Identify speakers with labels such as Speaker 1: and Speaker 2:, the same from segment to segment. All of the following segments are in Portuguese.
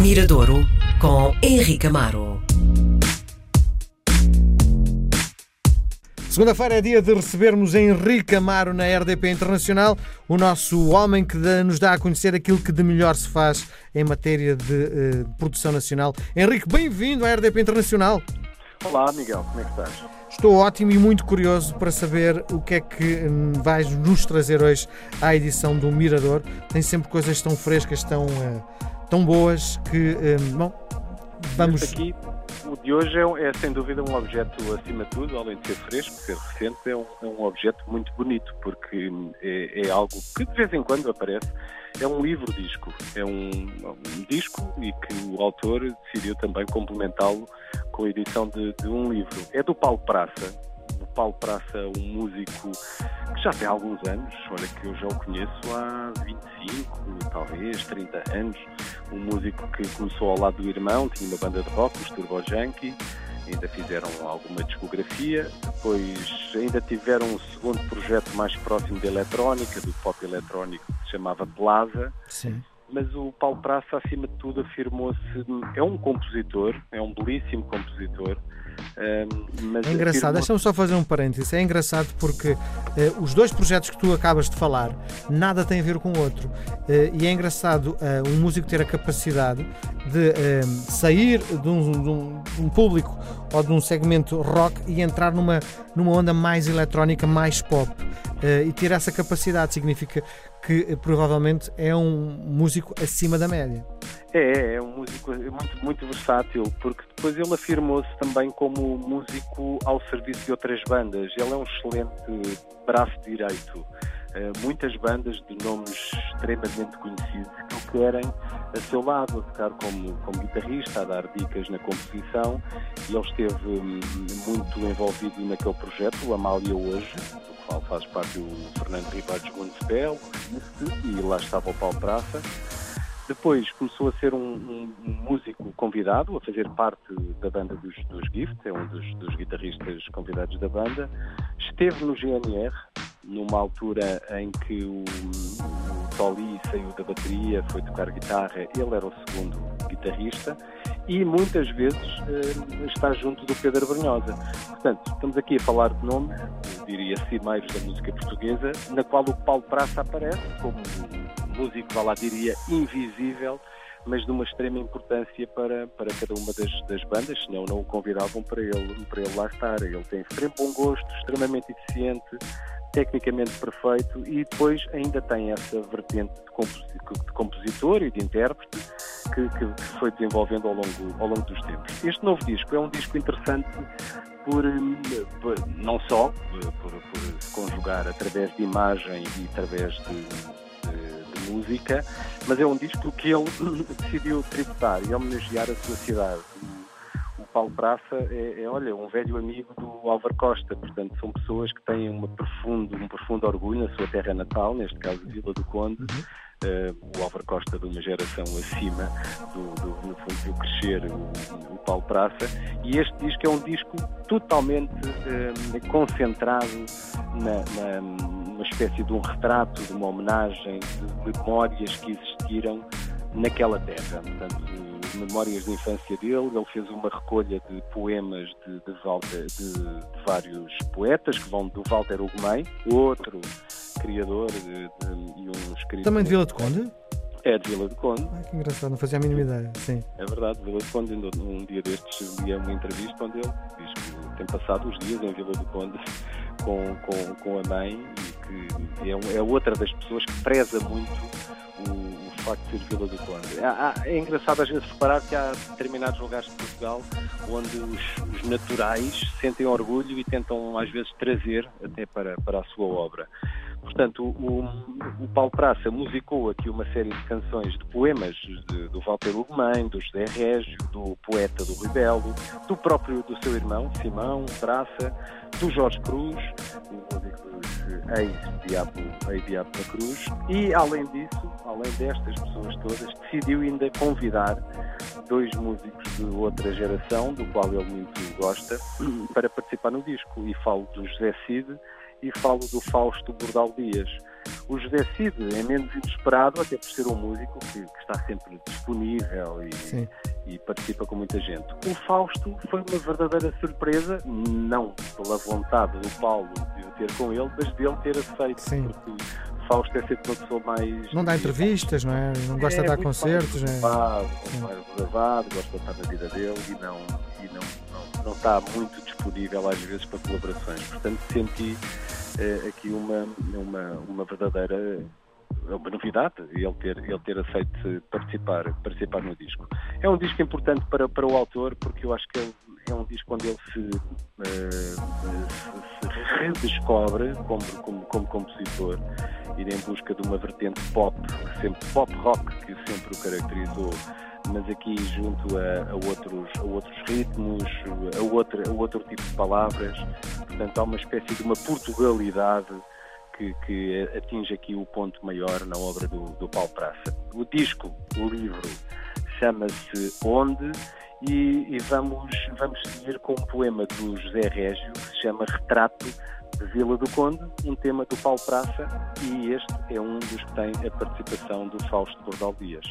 Speaker 1: Miradouro com Henrique Amaro.
Speaker 2: Segunda-feira é dia de recebermos Henrique Amaro na RDP Internacional, o nosso homem que nos dá a conhecer aquilo que de melhor se faz em matéria de uh, produção nacional. Henrique, bem-vindo à RDP Internacional.
Speaker 3: Olá, Miguel, como é que estás?
Speaker 2: Estou ótimo e muito curioso para saber o que é que hum, vais nos trazer hoje à edição do Mirador. Tem sempre coisas tão frescas, tão, uh, tão boas que, um, bom, vamos.
Speaker 3: Este aqui, o de hoje é, é, sem dúvida um objeto, acima de tudo, além de ser fresco, ser recente, é um, é um objeto muito bonito, porque é, é, algo que de vez em quando aparece. É um livro-disco, é um, um, disco e que o autor decidiu também complementá-lo com a edição de, de um livro. É do Paulo Praça, Paulo Praça, um músico que já tem alguns anos, olha que eu já o conheço há 25, talvez 30 anos, um músico que começou ao lado do irmão, tinha uma banda de rock, os Turbo Junkie, ainda fizeram alguma discografia, depois ainda tiveram um segundo projeto mais próximo da eletrónica, do pop eletrónico, que se chamava Plaza.
Speaker 2: Sim
Speaker 3: mas o Paulo Praça, acima de tudo, afirmou-se. É um compositor, é um belíssimo compositor,
Speaker 2: é engraçado, deixa-me só fazer um parênteses. É engraçado porque uh, os dois projetos que tu acabas de falar nada têm a ver com o outro. Uh, e é engraçado uh, um músico ter a capacidade de sair de um, de, um, de um, público ou de um segmento rock e entrar numa, numa onda mais eletrónica, mais pop. e ter essa capacidade significa que provavelmente é um músico acima da média.
Speaker 3: É, é um músico muito, muito versátil, porque depois ele afirmou-se também como músico ao serviço de outras bandas. Ele é um excelente braço direito. Uh, muitas bandas de nomes extremamente conhecidos que o querem a seu lado, a tocar como, como guitarrista, a dar dicas na composição. E ele esteve hum, muito envolvido naquele projeto, o Amália Hoje, qual faz parte o Fernando Ribeiro Gondespel, e lá estava o Paulo Praça. Depois começou a ser um, um, um, músico convidado, a fazer parte da banda dos, dos Gift, é um dos, dos, guitarristas convidados da banda. Esteve no GNR, numa altura em que o, o Tolly saiu da bateria, foi tocar guitarra, ele era o segundo guitarrista e muitas vezes eh, está junto do Pedro Brunhosa. Portanto, estamos aqui a falar de nomes, diria cimeiros da música portuguesa, na qual o Paulo Praça aparece como músico, vá lá diria, invisível, mas de uma extrema importância para, para cada uma das, das bandas, senão não o convidavam para ele, para ele lá estar. Ele tem extremo bom gosto, extremamente eficiente, tecnicamente perfeito e depois ainda tem essa vertente de, compositor e de intérprete que, que, foi desenvolvendo ao longo, ao longo dos tempos. Este novo disco é um disco interessante por, por não só por, por, se conjugar através de imagem e através de música, mas é um disco que ele decidiu tributar e homenagear a sua cidade. O Paulo Praça é, é, olha, um velho amigo do Álvaro Costa, portanto são pessoas que têm uma profundo, um profundo orgulho na sua terra natal, neste caso Vila do Conde. Uh, o Álvaro Costa de uma geração acima do, do no fundo, do crescer o, o, Paulo Praça e este disco é um disco totalmente uh, concentrado na, na, numa espécie de um retrato, de uma homenagem, de memórias que existiram naquela terra. Portanto, memórias de infância dele, ele fez uma recolha de poemas de, de, Walter, de, de vários poetas, que vão do Walter Ugumem, outro criador e um escritor.
Speaker 2: Também de Vila de Conde?
Speaker 3: É de Vila de Conde.
Speaker 2: Ah, que engraçado, não fazia a mínima ideia. Sim.
Speaker 3: É verdade, Vila de Conde, um dia destes li uma entrevista onde ele diz que tem passado os dias em Vila de Conde com, com, com a mãe que é, é outra das pessoas que preza muito o, o facto de ser Vila do Conde. É, engraçado às vezes reparar que há determinados lugares de Portugal onde os, os, naturais sentem orgulho e tentam às vezes trazer até para, para a sua obra. Portanto, o, o Paulo Praça musicou aqui uma série de canções de poemas de, do Walter Ugumem, do José Régio, do poeta do Ribelo, do próprio do seu irmão, Simão Praça, do Jorge Cruz, ex-Diabo ex da Cruz, e além disso, além destas pessoas todas, decidiu ainda convidar dois músicos de outra geração, do qual ele muito gosta, para participar no disco. E falo do José Cid e falo do Fausto Bordal Dias. O José Cid é menos inesperado, até por ser um músico que, que está sempre disponível e, e, participa com muita gente. O Fausto foi uma verdadeira surpresa, não pela vontade do Paulo de o ter com ele, mas dele ter aceito. Sim. Porque Fausto é sempre uma pessoa mais.
Speaker 2: Não dá entrevistas, não é? Não gosta é, de dar concertos,
Speaker 3: mais reservado, é? mais reservado, gosta de estar na vida dele e não, e não, não, não está muito disponível às vezes para colaborações. Portanto, senti eh, aqui uma, uma, uma verdadeira é uma novidade ele ter, ele ter aceito participar, participar no disco. É um disco importante para, para o autor porque eu acho que ele, é um disco onde ele se, uh, se, se redescobre como, como, como compositor ir em busca de uma vertente pop, sempre pop rock que sempre o caracterizou, mas aqui junto a, a outros, a outros ritmos, a, outra, a outro tipo de palavras. Portanto, há uma espécie de uma Portugalidade que, que, atinge aqui o ponto maior na obra do, do Paulo Praça. O disco, o livro, chama-se Onde e, e, vamos, vamos seguir com um poema do José Régio que se chama Retrato de Vila do Conde, um tema do Paulo Praça e este é um dos que tem a participação do Fausto Bordal Dias.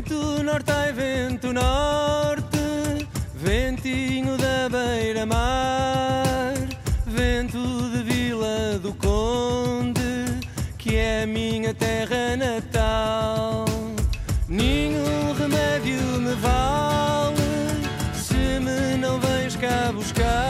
Speaker 4: Vento norte ai vento norte, ventinho da beira-mar, vento de Vila do Conde, que é a minha terra natal. Nenhum remédio me vale se me não vens cá buscar.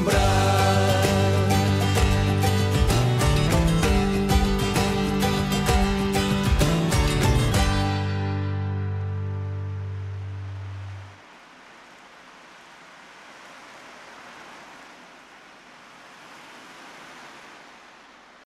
Speaker 5: lembrar.